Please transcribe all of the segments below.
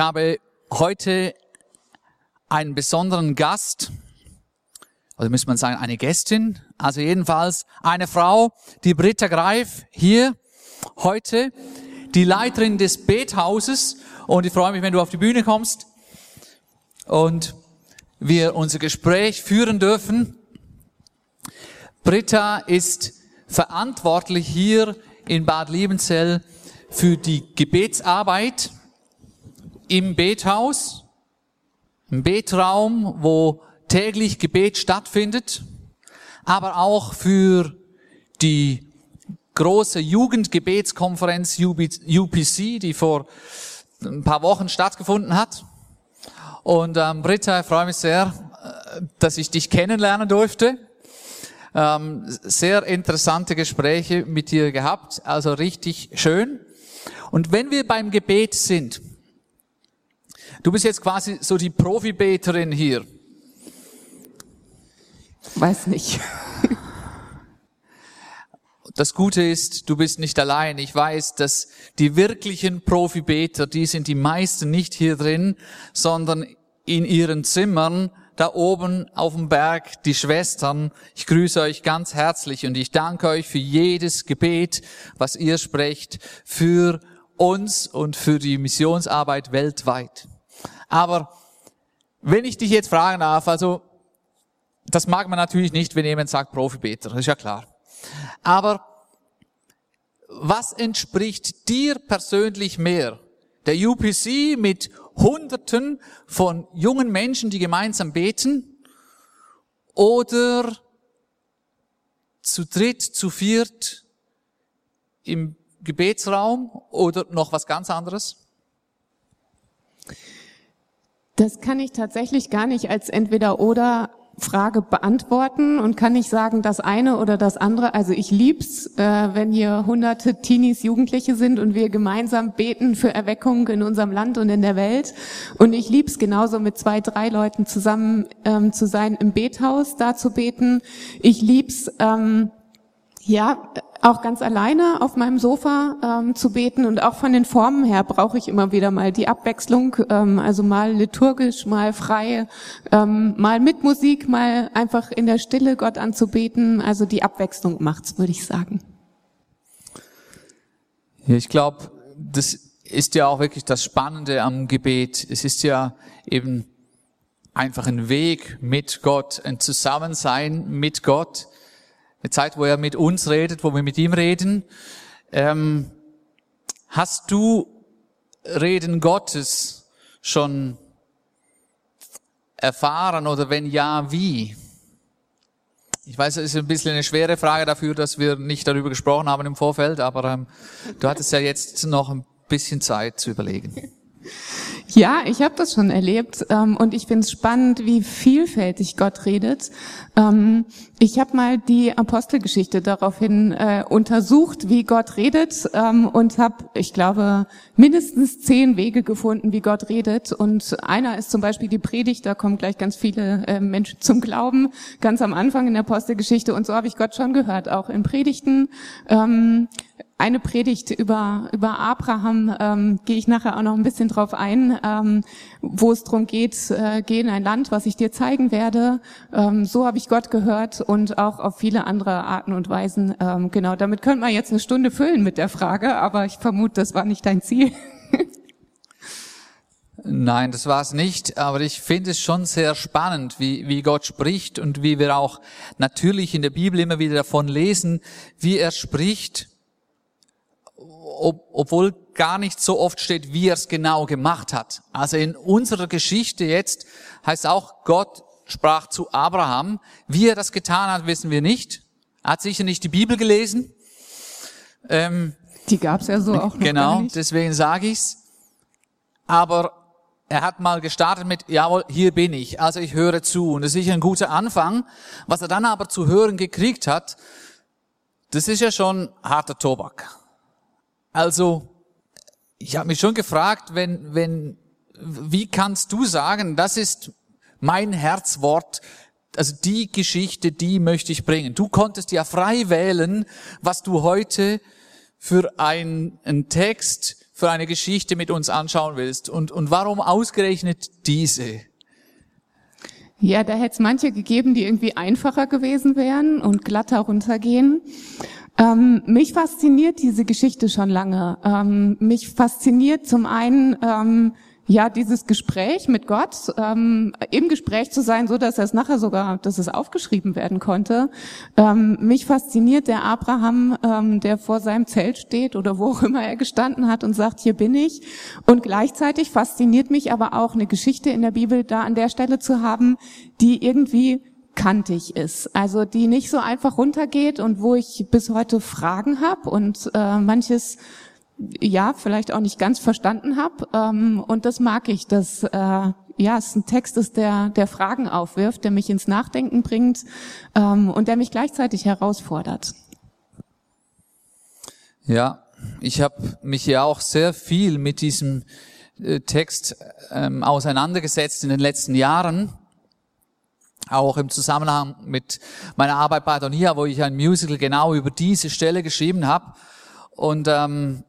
Habe heute einen besonderen Gast, oder müsste man sagen, eine Gästin, also jedenfalls eine Frau, die Britta Greif, hier heute, die Leiterin des Bethauses. Und ich freue mich, wenn du auf die Bühne kommst und wir unser Gespräch führen dürfen. Britta ist verantwortlich hier in Bad Liebenzell für die Gebetsarbeit im Bethaus, im Betraum, wo täglich Gebet stattfindet, aber auch für die große Jugendgebetskonferenz UPC, die vor ein paar Wochen stattgefunden hat. Und ähm, Britta, ich freue mich sehr, äh, dass ich dich kennenlernen durfte. Ähm, sehr interessante Gespräche mit dir gehabt, also richtig schön. Und wenn wir beim Gebet sind, Du bist jetzt quasi so die Profibeterin hier. Weiß nicht. Das Gute ist, du bist nicht allein. Ich weiß, dass die wirklichen Profibeter, die sind die meisten nicht hier drin, sondern in ihren Zimmern, da oben auf dem Berg, die Schwestern. Ich grüße euch ganz herzlich und ich danke euch für jedes Gebet, was ihr sprecht, für uns und für die Missionsarbeit weltweit. Aber wenn ich dich jetzt fragen darf, also das mag man natürlich nicht, wenn jemand sagt Profibeter, ist ja klar. Aber was entspricht dir persönlich mehr? Der UPC mit Hunderten von jungen Menschen, die gemeinsam beten? Oder zu dritt, zu viert im Gebetsraum oder noch was ganz anderes? Das kann ich tatsächlich gar nicht als entweder oder Frage beantworten und kann nicht sagen, das eine oder das andere. Also ich lieb's, äh, wenn hier hunderte Teenies, Jugendliche sind und wir gemeinsam beten für Erweckung in unserem Land und in der Welt. Und ich lieb's genauso mit zwei, drei Leuten zusammen ähm, zu sein im Bethaus, da zu beten. Ich lieb's, ähm, ja, auch ganz alleine auf meinem Sofa ähm, zu beten und auch von den Formen her brauche ich immer wieder mal die Abwechslung, ähm, also mal liturgisch, mal frei, ähm, mal mit Musik, mal einfach in der Stille Gott anzubeten. Also die Abwechslung macht's, würde ich sagen. Ja, ich glaube, das ist ja auch wirklich das Spannende am Gebet. Es ist ja eben einfach ein Weg mit Gott, ein Zusammensein mit Gott eine Zeit, wo er mit uns redet, wo wir mit ihm reden. Ähm, hast du Reden Gottes schon erfahren oder wenn ja, wie? Ich weiß, es ist ein bisschen eine schwere Frage dafür, dass wir nicht darüber gesprochen haben im Vorfeld, aber ähm, du hattest ja jetzt noch ein bisschen Zeit zu überlegen. Ja, ich habe das schon erlebt ähm, und ich finde es spannend, wie vielfältig Gott redet. Ähm, ich habe mal die Apostelgeschichte daraufhin äh, untersucht, wie Gott redet ähm, und habe, ich glaube, mindestens zehn Wege gefunden, wie Gott redet. Und einer ist zum Beispiel die Predigt, da kommen gleich ganz viele äh, Menschen zum Glauben, ganz am Anfang in der Apostelgeschichte. Und so habe ich Gott schon gehört, auch in Predigten. Eine Predigt über, über Abraham, ähm, gehe ich nachher auch noch ein bisschen drauf ein, ähm, wo es darum geht, äh, geh in ein Land, was ich dir zeigen werde. Ähm, so habe ich Gott gehört und auch auf viele andere Arten und Weisen. Ähm, genau, damit könnte man jetzt eine Stunde füllen mit der Frage, aber ich vermute, das war nicht dein Ziel. Nein, das war es nicht, aber ich finde es schon sehr spannend, wie, wie Gott spricht und wie wir auch natürlich in der Bibel immer wieder davon lesen, wie er spricht ob, obwohl gar nicht so oft steht, wie er es genau gemacht hat. Also in unserer Geschichte jetzt heißt auch, Gott sprach zu Abraham. Wie er das getan hat, wissen wir nicht. Er hat sicher nicht die Bibel gelesen. Ähm, die gab's ja so auch noch Genau, deswegen sage ich's. aber er hat mal gestartet mit, jawohl, hier bin ich, also ich höre zu. Und das ist sicher ein guter Anfang. Was er dann aber zu hören gekriegt hat, das ist ja schon harter Tobak. Also, ich habe mich schon gefragt, wenn, wenn, wie kannst du sagen, das ist mein Herzwort, also die Geschichte, die möchte ich bringen. Du konntest ja frei wählen, was du heute für ein, einen Text, für eine Geschichte mit uns anschauen willst. Und, und warum ausgerechnet diese? Ja, da hätte es manche gegeben, die irgendwie einfacher gewesen wären und glatter runtergehen. Ähm, mich fasziniert diese Geschichte schon lange. Ähm, mich fasziniert zum einen ähm, ja, dieses Gespräch mit Gott, ähm, im Gespräch zu sein, so dass es nachher sogar, dass es aufgeschrieben werden konnte. Ähm, mich fasziniert der Abraham, ähm, der vor seinem Zelt steht oder wo auch immer er gestanden hat und sagt, hier bin ich. Und gleichzeitig fasziniert mich aber auch eine Geschichte in der Bibel da an der Stelle zu haben, die irgendwie kantig ist, also die nicht so einfach runtergeht und wo ich bis heute Fragen habe und äh, manches ja vielleicht auch nicht ganz verstanden habe. Ähm, und das mag ich, dass äh, ja es ein Text ist, der der Fragen aufwirft, der mich ins Nachdenken bringt ähm, und der mich gleichzeitig herausfordert. Ja, ich habe mich ja auch sehr viel mit diesem äh, Text ähm, auseinandergesetzt in den letzten Jahren auch im Zusammenhang mit meiner Arbeit bei Donia, wo ich ein Musical genau über diese Stelle geschrieben habe. Und ähm,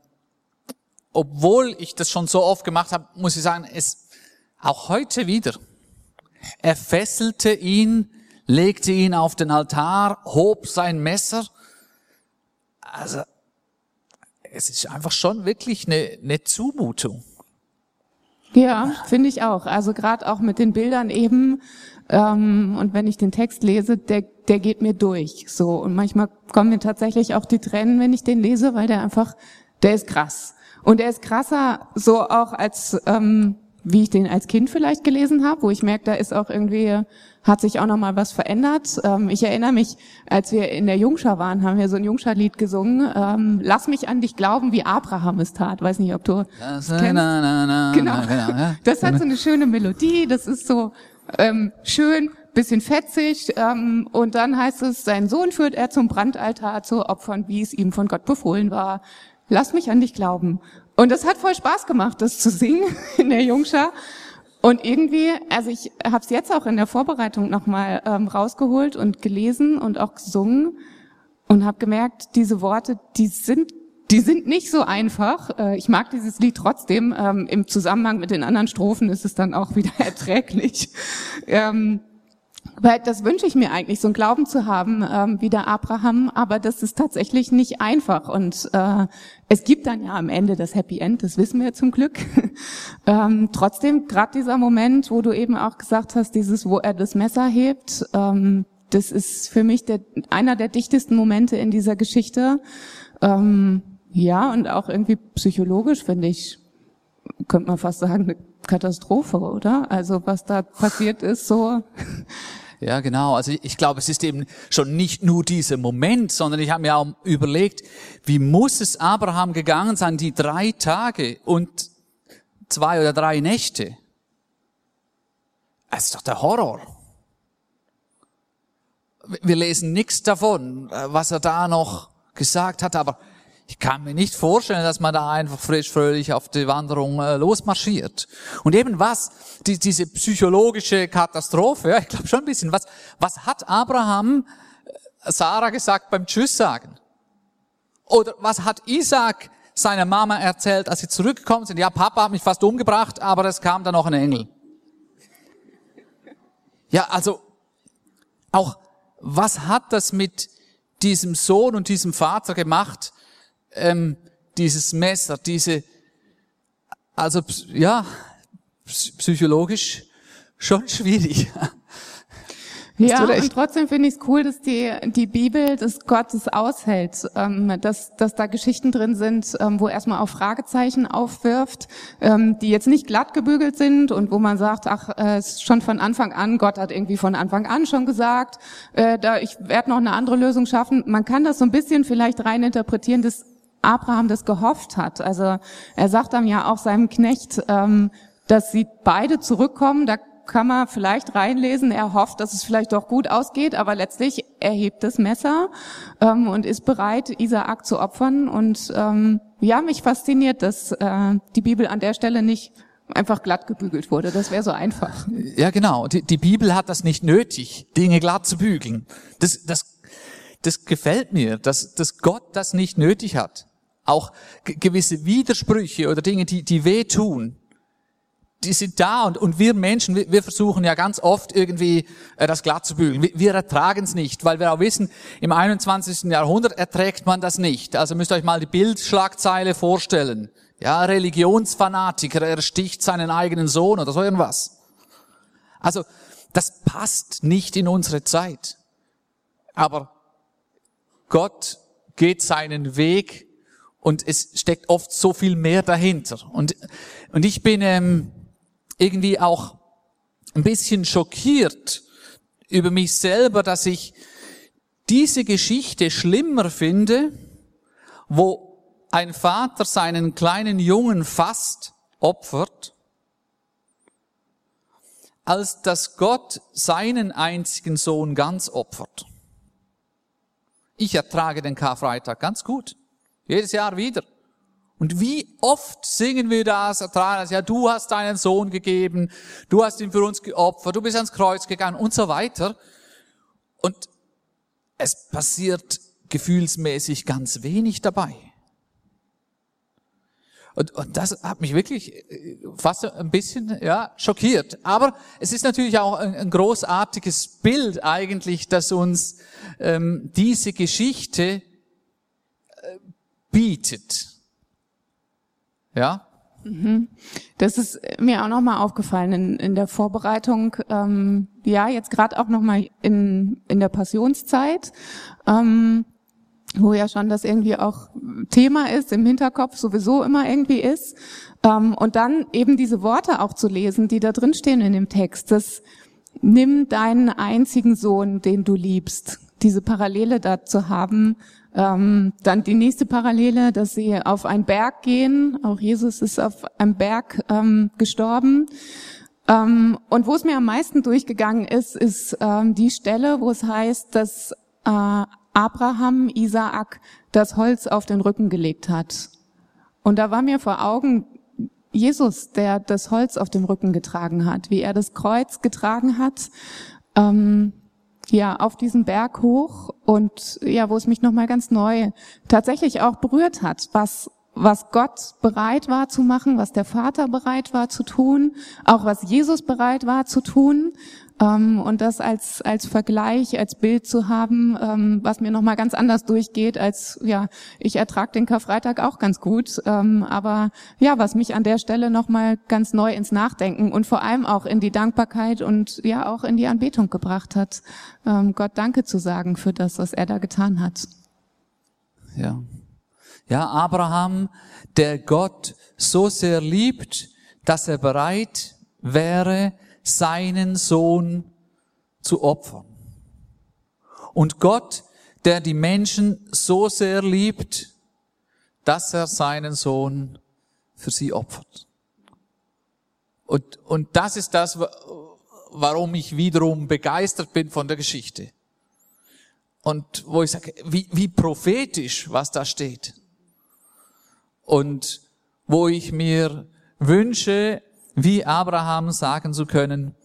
obwohl ich das schon so oft gemacht habe, muss ich sagen, es auch heute wieder. Er fesselte ihn, legte ihn auf den Altar, hob sein Messer. Also es ist einfach schon wirklich eine, eine Zumutung. Ja, finde ich auch. Also gerade auch mit den Bildern eben. Ähm, und wenn ich den Text lese, der, der geht mir durch. So und manchmal kommen mir tatsächlich auch die Tränen, wenn ich den lese, weil der einfach, der ist krass. Und er ist krasser, so auch als ähm, wie ich den als Kind vielleicht gelesen habe, wo ich merke, da ist auch irgendwie hat sich auch noch mal was verändert. Ähm, ich erinnere mich, als wir in der Jungschar waren, haben wir so ein Jungschar-Lied gesungen. Ähm, Lass mich an dich glauben, wie Abraham es tat. Weiß nicht, ob du das kennst. Na, na, na, genau. genau das hat so eine schöne Melodie. Das ist so ähm, schön, bisschen fetzig. Ähm, und dann heißt es, sein Sohn führt er zum Brandaltar zu Opfern, wie es ihm von Gott befohlen war. Lass mich an dich glauben. Und das hat voll Spaß gemacht, das zu singen in der Jungschar. Und irgendwie, also ich habe es jetzt auch in der Vorbereitung nochmal ähm, rausgeholt und gelesen und auch gesungen und habe gemerkt, diese Worte, die sind, die sind nicht so einfach. Äh, ich mag dieses Lied trotzdem. Ähm, Im Zusammenhang mit den anderen Strophen ist es dann auch wieder erträglich. Ähm, weil das wünsche ich mir eigentlich, so einen Glauben zu haben ähm, wie der Abraham, aber das ist tatsächlich nicht einfach. Und äh, es gibt dann ja am Ende das Happy End, das wissen wir zum Glück. ähm, trotzdem, gerade dieser Moment, wo du eben auch gesagt hast, dieses, wo er das Messer hebt, ähm, das ist für mich der, einer der dichtesten Momente in dieser Geschichte. Ähm, ja, und auch irgendwie psychologisch finde ich, könnte man fast sagen, eine Katastrophe, oder? Also was da passiert ist, so ja, genau. Also ich glaube, es ist eben schon nicht nur dieser Moment, sondern ich habe mir auch überlegt, wie muss es Abraham gegangen sein, die drei Tage und zwei oder drei Nächte? Es ist doch der Horror. Wir lesen nichts davon, was er da noch gesagt hat, aber ich kann mir nicht vorstellen, dass man da einfach frisch fröhlich auf die Wanderung äh, losmarschiert. Und eben was, die, diese psychologische Katastrophe, ja, ich glaube schon ein bisschen, was, was hat Abraham äh, Sarah gesagt beim Tschüss sagen? Oder was hat Isaac seiner Mama erzählt, als sie zurückgekommen sind? Ja, Papa hat mich fast umgebracht, aber es kam dann noch ein Engel. Ja, also auch was hat das mit diesem Sohn und diesem Vater gemacht, ähm, dieses Messer, diese, also ja, psychologisch schon schwierig. Ja, und trotzdem finde ich es cool, dass die, die Bibel des Gottes aushält, ähm, dass, dass da Geschichten drin sind, ähm, wo erstmal auch Fragezeichen aufwirft, ähm, die jetzt nicht glatt gebügelt sind und wo man sagt, ach, äh, ist schon von Anfang an, Gott hat irgendwie von Anfang an schon gesagt, äh, da ich werde noch eine andere Lösung schaffen. Man kann das so ein bisschen vielleicht rein interpretieren, dass Abraham das gehofft hat. Also er sagt dann ja auch seinem Knecht, ähm, dass sie beide zurückkommen. Da kann man vielleicht reinlesen, er hofft, dass es vielleicht doch gut ausgeht, aber letztlich erhebt das Messer ähm, und ist bereit, Isaak zu opfern. Und ähm, ja, mich fasziniert, dass äh, die Bibel an der Stelle nicht einfach glatt gebügelt wurde. Das wäre so einfach. Ja, genau. Die, die, Bibel hat das nicht nötig, Dinge glatt zu bügeln. Das, das, das gefällt mir, dass, dass Gott das nicht nötig hat. Auch gewisse Widersprüche oder Dinge, die, die wehtun, die sind da und, und wir Menschen, wir, wir versuchen ja ganz oft irgendwie äh, das glatt zu bügeln. Wir, wir ertragen es nicht, weil wir auch wissen, im 21. Jahrhundert erträgt man das nicht. Also müsst ihr euch mal die Bildschlagzeile vorstellen. Ja, Religionsfanatiker, er sticht seinen eigenen Sohn oder so irgendwas. Also, das passt nicht in unsere Zeit. Aber Gott geht seinen Weg und es steckt oft so viel mehr dahinter. Und, und ich bin ähm, irgendwie auch ein bisschen schockiert über mich selber, dass ich diese Geschichte schlimmer finde, wo ein Vater seinen kleinen Jungen fast opfert, als dass Gott seinen einzigen Sohn ganz opfert. Ich ertrage den Karfreitag ganz gut. Jedes Jahr wieder. Und wie oft singen wir das, ja, du hast deinen Sohn gegeben, du hast ihn für uns geopfert, du bist ans Kreuz gegangen und so weiter. Und es passiert gefühlsmäßig ganz wenig dabei. Und, und das hat mich wirklich äh, fast ein bisschen ja, schockiert. Aber es ist natürlich auch ein, ein großartiges Bild eigentlich, das uns ähm, diese Geschichte bietet. Ja? Mhm. Das ist mir auch nochmal aufgefallen in, in der Vorbereitung. Ähm, ja, jetzt gerade auch nochmal in, in der Passionszeit, ähm, wo ja schon das irgendwie auch Thema ist, im Hinterkopf sowieso immer irgendwie ist. Ähm, und dann eben diese Worte auch zu lesen, die da drin stehen in dem Text. Das nimm deinen einzigen Sohn, den du liebst. Diese Parallele da zu haben, ähm, dann die nächste Parallele, dass sie auf einen Berg gehen. Auch Jesus ist auf einem Berg ähm, gestorben. Ähm, und wo es mir am meisten durchgegangen ist, ist ähm, die Stelle, wo es heißt, dass äh, Abraham Isaak das Holz auf den Rücken gelegt hat. Und da war mir vor Augen Jesus, der das Holz auf dem Rücken getragen hat, wie er das Kreuz getragen hat. Ähm, ja, auf diesen Berg hoch und ja, wo es mich nochmal ganz neu tatsächlich auch berührt hat, was, was Gott bereit war zu machen, was der Vater bereit war zu tun, auch was Jesus bereit war zu tun und das als, als Vergleich, als Bild zu haben, ähm, was mir nochmal ganz anders durchgeht, als, ja, ich ertrage den Karfreitag auch ganz gut, ähm, aber ja, was mich an der Stelle nochmal ganz neu ins Nachdenken und vor allem auch in die Dankbarkeit und ja auch in die Anbetung gebracht hat, ähm, Gott Danke zu sagen für das, was er da getan hat. Ja. Ja, Abraham, der Gott so sehr liebt, dass er bereit wäre, seinen Sohn zu opfern. Und Gott, der die Menschen so sehr liebt, dass er seinen Sohn für sie opfert. Und, und das ist das, warum ich wiederum begeistert bin von der Geschichte. Und wo ich sage, wie, wie prophetisch, was da steht. Und wo ich mir wünsche, wie Abraham sagen zu können,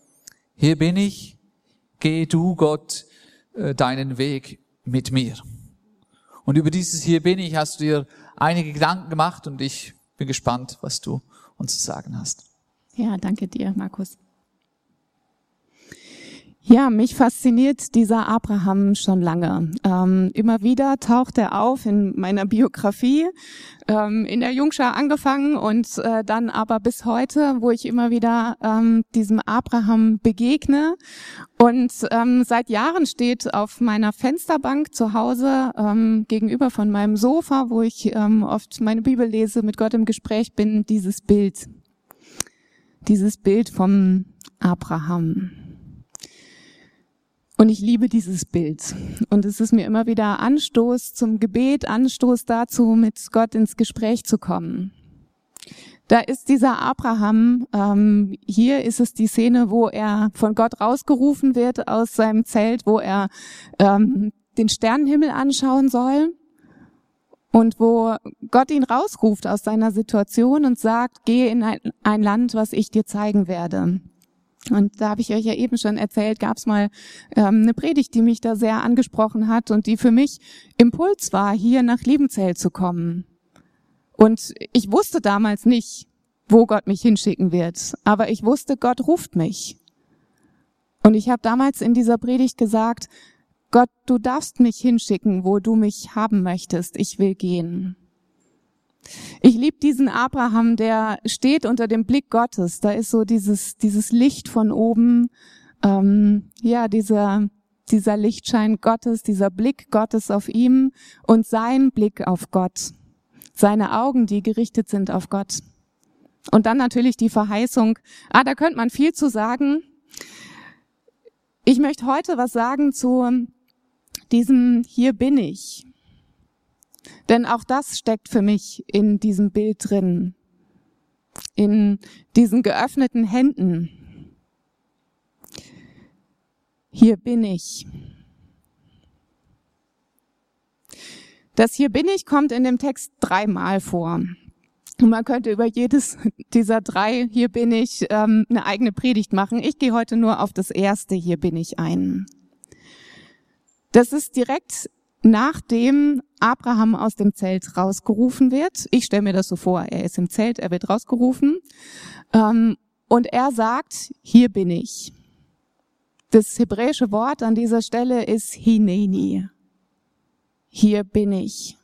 hier bin ich, geh du Gott äh, deinen Weg mit mir. Und über dieses Hier bin ich hast du dir einige Gedanken gemacht und ich bin gespannt, was du uns zu sagen hast. Ja, danke dir, Markus. Ja, mich fasziniert dieser Abraham schon lange. Ähm, immer wieder taucht er auf in meiner Biografie, ähm, in der Jungschar angefangen und äh, dann aber bis heute, wo ich immer wieder ähm, diesem Abraham begegne. Und ähm, seit Jahren steht auf meiner Fensterbank zu Hause ähm, gegenüber von meinem Sofa, wo ich ähm, oft meine Bibel lese, mit Gott im Gespräch bin, dieses Bild. Dieses Bild vom Abraham. Und ich liebe dieses Bild. Und es ist mir immer wieder Anstoß zum Gebet, Anstoß dazu, mit Gott ins Gespräch zu kommen. Da ist dieser Abraham, ähm, hier ist es die Szene, wo er von Gott rausgerufen wird aus seinem Zelt, wo er ähm, den Sternenhimmel anschauen soll und wo Gott ihn rausruft aus seiner Situation und sagt, geh in ein, ein Land, was ich dir zeigen werde. Und da habe ich euch ja eben schon erzählt, gab es mal ähm, eine Predigt, die mich da sehr angesprochen hat und die für mich Impuls war, hier nach Liebenzell zu kommen. Und ich wusste damals nicht, wo Gott mich hinschicken wird, aber ich wusste, Gott ruft mich. Und ich habe damals in dieser Predigt gesagt, Gott, du darfst mich hinschicken, wo du mich haben möchtest. Ich will gehen. Ich liebe diesen Abraham, der steht unter dem Blick Gottes. Da ist so dieses, dieses Licht von oben, ähm, ja, dieser, dieser Lichtschein Gottes, dieser Blick Gottes auf ihm und sein Blick auf Gott. Seine Augen, die gerichtet sind auf Gott. Und dann natürlich die Verheißung. Ah, da könnte man viel zu sagen. Ich möchte heute was sagen zu diesem Hier bin ich. Denn auch das steckt für mich in diesem Bild drin, in diesen geöffneten Händen. Hier bin ich. Das Hier bin ich kommt in dem Text dreimal vor. Und man könnte über jedes dieser drei Hier bin ich ähm, eine eigene Predigt machen. Ich gehe heute nur auf das erste Hier bin ich ein. Das ist direkt nachdem Abraham aus dem Zelt rausgerufen wird. Ich stelle mir das so vor, er ist im Zelt, er wird rausgerufen. Ähm, und er sagt, hier bin ich. Das hebräische Wort an dieser Stelle ist Hineni. Hier bin ich.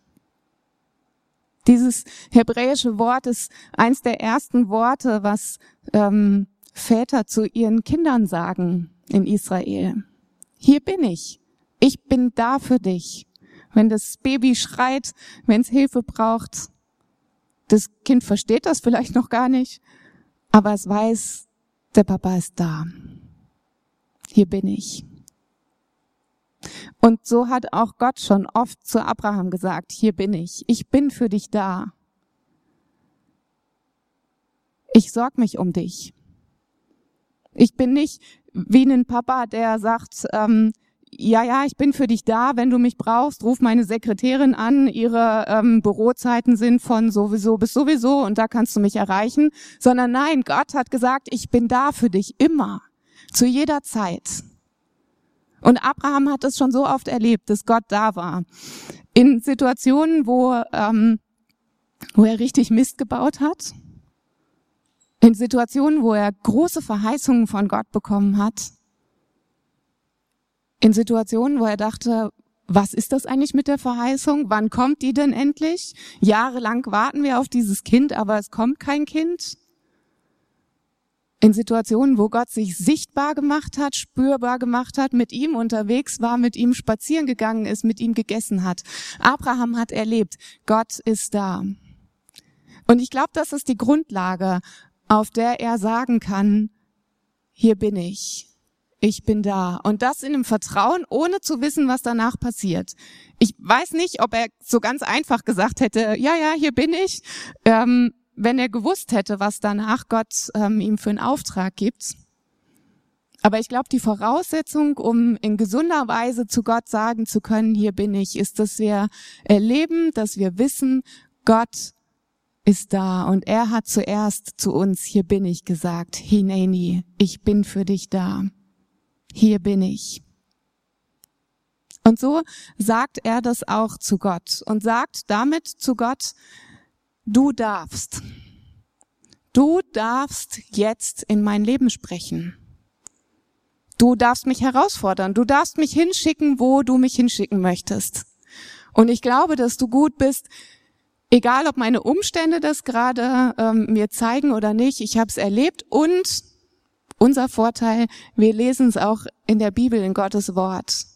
Dieses hebräische Wort ist eins der ersten Worte, was ähm, Väter zu ihren Kindern sagen in Israel. Hier bin ich. Ich bin da für dich wenn das Baby schreit, wenn es Hilfe braucht. Das Kind versteht das vielleicht noch gar nicht, aber es weiß, der Papa ist da. Hier bin ich. Und so hat auch Gott schon oft zu Abraham gesagt, hier bin ich, ich bin für dich da. Ich sorg mich um dich. Ich bin nicht wie ein Papa, der sagt, ähm, ja, ja, ich bin für dich da, wenn du mich brauchst, ruf meine Sekretärin an, ihre ähm, Bürozeiten sind von sowieso bis sowieso und da kannst du mich erreichen, sondern nein, Gott hat gesagt, ich bin da für dich immer, zu jeder Zeit. Und Abraham hat es schon so oft erlebt, dass Gott da war. In Situationen, wo, ähm, wo er richtig Mist gebaut hat, in Situationen, wo er große Verheißungen von Gott bekommen hat, in Situationen, wo er dachte, was ist das eigentlich mit der Verheißung? Wann kommt die denn endlich? Jahrelang warten wir auf dieses Kind, aber es kommt kein Kind. In Situationen, wo Gott sich sichtbar gemacht hat, spürbar gemacht hat, mit ihm unterwegs war, mit ihm spazieren gegangen ist, mit ihm gegessen hat. Abraham hat erlebt, Gott ist da. Und ich glaube, das ist die Grundlage, auf der er sagen kann, hier bin ich ich bin da. Und das in einem Vertrauen, ohne zu wissen, was danach passiert. Ich weiß nicht, ob er so ganz einfach gesagt hätte, ja, ja, hier bin ich, ähm, wenn er gewusst hätte, was danach Gott ähm, ihm für einen Auftrag gibt. Aber ich glaube, die Voraussetzung, um in gesunder Weise zu Gott sagen zu können, hier bin ich, ist, dass wir erleben, dass wir wissen, Gott ist da und er hat zuerst zu uns, hier bin ich gesagt, Hineni, ich bin für dich da hier bin ich. Und so sagt er das auch zu Gott und sagt damit zu Gott, du darfst. Du darfst jetzt in mein Leben sprechen. Du darfst mich herausfordern. Du darfst mich hinschicken, wo du mich hinschicken möchtest. Und ich glaube, dass du gut bist, egal ob meine Umstände das gerade ähm, mir zeigen oder nicht. Ich habe es erlebt und unser Vorteil, wir lesen es auch in der Bibel, in Gottes Wort.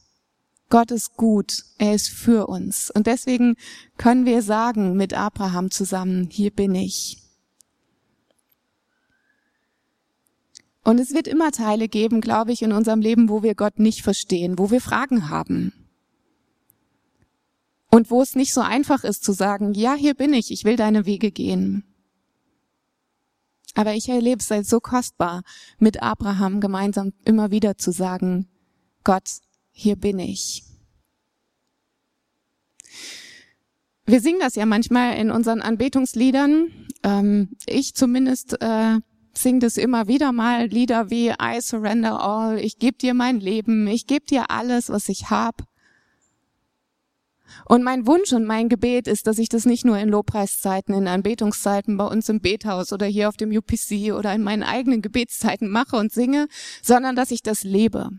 Gott ist gut, er ist für uns. Und deswegen können wir sagen mit Abraham zusammen, hier bin ich. Und es wird immer Teile geben, glaube ich, in unserem Leben, wo wir Gott nicht verstehen, wo wir Fragen haben. Und wo es nicht so einfach ist zu sagen, ja, hier bin ich, ich will deine Wege gehen. Aber ich erlebe es als so kostbar, mit Abraham gemeinsam immer wieder zu sagen, Gott, hier bin ich. Wir singen das ja manchmal in unseren Anbetungsliedern. Ähm, ich zumindest äh, singe das immer wieder mal, Lieder wie I surrender all, ich gebe dir mein Leben, ich gebe dir alles, was ich hab. Und mein Wunsch und mein Gebet ist, dass ich das nicht nur in Lobpreiszeiten, in Anbetungszeiten bei uns im Bethaus oder hier auf dem UPC oder in meinen eigenen Gebetszeiten mache und singe, sondern dass ich das lebe.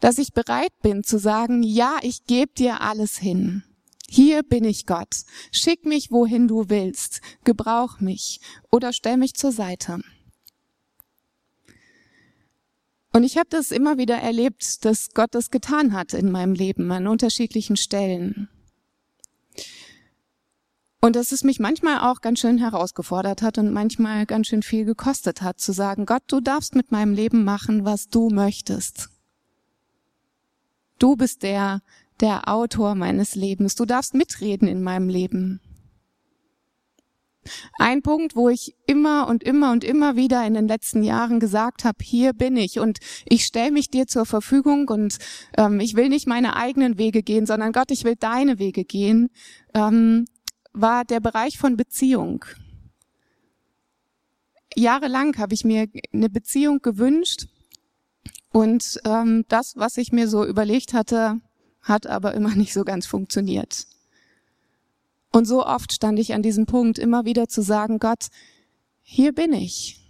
Dass ich bereit bin zu sagen, ja, ich gebe dir alles hin. Hier bin ich Gott. Schick mich, wohin du willst. Gebrauch mich oder stell mich zur Seite. Und ich habe das immer wieder erlebt, dass Gott das getan hat in meinem Leben an unterschiedlichen Stellen. Und dass es mich manchmal auch ganz schön herausgefordert hat und manchmal ganz schön viel gekostet hat, zu sagen, Gott, du darfst mit meinem Leben machen, was du möchtest. Du bist der, der Autor meines Lebens. Du darfst mitreden in meinem Leben. Ein Punkt, wo ich immer und immer und immer wieder in den letzten Jahren gesagt habe, hier bin ich und ich stelle mich dir zur Verfügung und ähm, ich will nicht meine eigenen Wege gehen, sondern Gott, ich will deine Wege gehen, ähm, war der Bereich von Beziehung. Jahrelang habe ich mir eine Beziehung gewünscht und ähm, das, was ich mir so überlegt hatte, hat aber immer nicht so ganz funktioniert. Und so oft stand ich an diesem Punkt, immer wieder zu sagen, Gott, hier bin ich.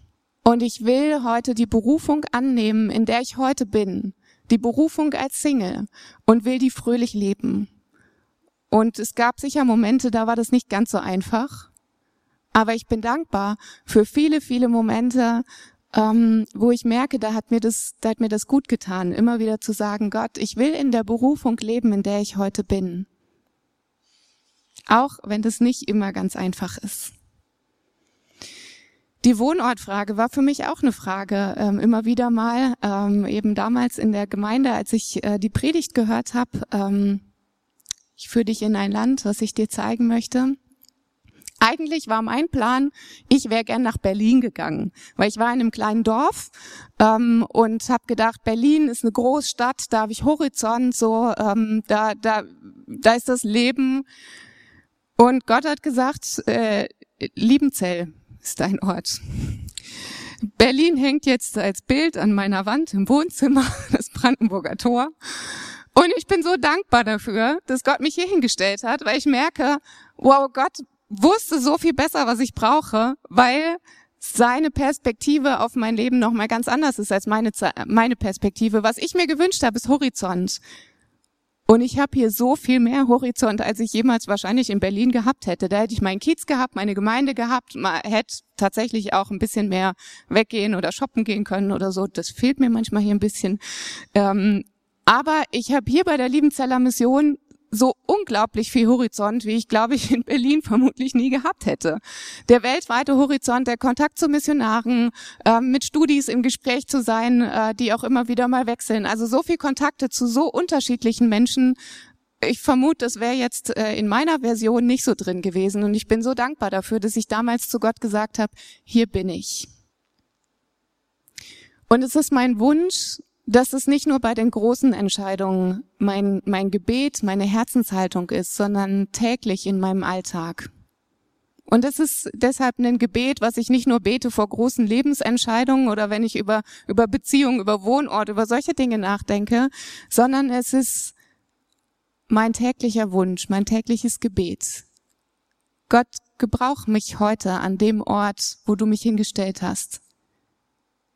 Und ich will heute die Berufung annehmen, in der ich heute bin. Die Berufung als Single und will die fröhlich leben. Und es gab sicher Momente, da war das nicht ganz so einfach. Aber ich bin dankbar für viele, viele Momente, ähm, wo ich merke, da hat mir das, da hat mir das gut getan, immer wieder zu sagen, Gott, ich will in der Berufung leben, in der ich heute bin. Auch wenn das nicht immer ganz einfach ist. Die Wohnortfrage war für mich auch eine Frage, ähm, immer wieder mal, ähm, eben damals in der Gemeinde, als ich äh, die Predigt gehört habe, ähm, ich führe dich in ein Land, was ich dir zeigen möchte. Eigentlich war mein Plan, ich wäre gern nach Berlin gegangen, weil ich war in einem kleinen Dorf ähm, und habe gedacht, Berlin ist eine Großstadt, da habe ich Horizont, so ähm, da da da ist das Leben und Gott hat gesagt, äh, Liebenzell ist dein Ort. Berlin hängt jetzt als Bild an meiner Wand im Wohnzimmer, das Brandenburger Tor. Und ich bin so dankbar dafür, dass Gott mich hier hingestellt hat, weil ich merke, wow, Gott wusste so viel besser, was ich brauche, weil seine Perspektive auf mein Leben noch mal ganz anders ist als meine, meine Perspektive. Was ich mir gewünscht habe, ist Horizont. Und ich habe hier so viel mehr Horizont, als ich jemals wahrscheinlich in Berlin gehabt hätte. Da hätte ich meinen Kiez gehabt, meine Gemeinde gehabt, man hätte tatsächlich auch ein bisschen mehr weggehen oder shoppen gehen können oder so. Das fehlt mir manchmal hier ein bisschen. Ähm, aber ich habe hier bei der Liebenzeller Mission so unglaublich viel Horizont, wie ich, glaube ich, in Berlin vermutlich nie gehabt hätte. Der weltweite Horizont, der Kontakt zu Missionaren, äh, mit Studis im Gespräch zu sein, äh, die auch immer wieder mal wechseln. Also so viel Kontakte zu so unterschiedlichen Menschen. Ich vermute, das wäre jetzt äh, in meiner Version nicht so drin gewesen. Und ich bin so dankbar dafür, dass ich damals zu Gott gesagt habe, hier bin ich. Und es ist mein Wunsch, dass es nicht nur bei den großen Entscheidungen mein, mein Gebet, meine Herzenshaltung ist, sondern täglich in meinem Alltag. Und es ist deshalb ein Gebet, was ich nicht nur bete vor großen Lebensentscheidungen oder wenn ich über, über Beziehungen, über Wohnort, über solche Dinge nachdenke, sondern es ist mein täglicher Wunsch, mein tägliches Gebet. Gott, gebrauch mich heute an dem Ort, wo du mich hingestellt hast.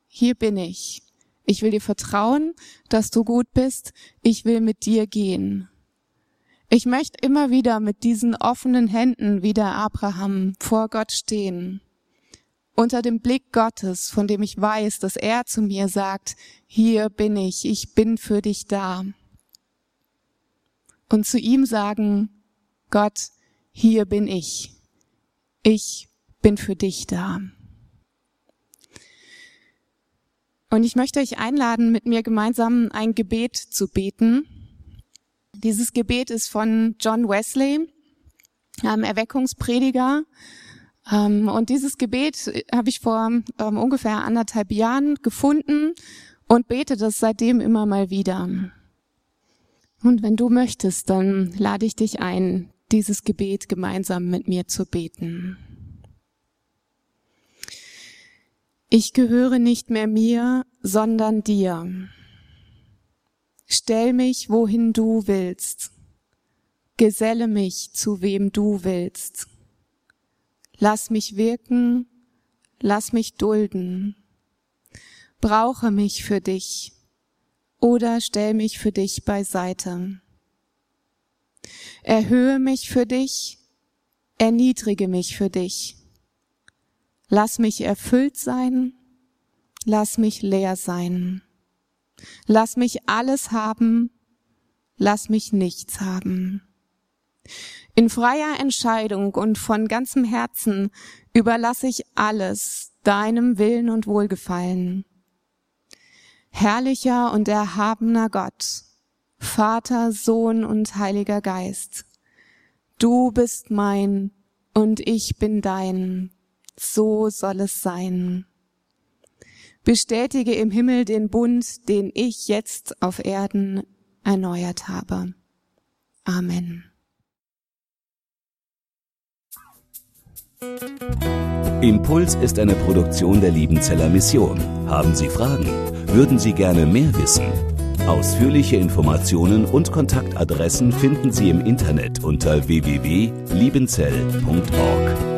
Hier bin ich. Ich will dir vertrauen, dass du gut bist. Ich will mit dir gehen. Ich möchte immer wieder mit diesen offenen Händen wie der Abraham vor Gott stehen. Unter dem Blick Gottes, von dem ich weiß, dass er zu mir sagt, hier bin ich, ich bin für dich da. Und zu ihm sagen, Gott, hier bin ich. Ich bin für dich da. Und ich möchte euch einladen, mit mir gemeinsam ein Gebet zu beten. Dieses Gebet ist von John Wesley, einem Erweckungsprediger. Ähm, und dieses Gebet habe ich vor ähm, ungefähr anderthalb Jahren gefunden und bete das seitdem immer mal wieder. Und wenn du möchtest, dann lade ich dich ein, dieses Gebet gemeinsam mit mir zu beten. Ich gehöre nicht mehr mir, sondern dir. Stell mich, wohin du willst. Geselle mich, zu wem du willst. Lass mich wirken, lass mich dulden. Brauche mich für dich oder stell mich für dich beiseite. Erhöhe mich für dich, erniedrige mich für dich. Lass mich erfüllt sein, lass mich leer sein. Lass mich alles haben, lass mich nichts haben. In freier Entscheidung und von ganzem Herzen überlasse ich alles deinem Willen und Wohlgefallen. Herrlicher und erhabener Gott, Vater, Sohn und Heiliger Geist, du bist mein und ich bin dein, so soll es sein. Bestätige im Himmel den Bund, den ich jetzt auf Erden erneuert habe. Amen. Impuls ist eine Produktion der Liebenzeller Mission. Haben Sie Fragen? Würden Sie gerne mehr wissen? Ausführliche Informationen und Kontaktadressen finden Sie im Internet unter www.liebenzell.org.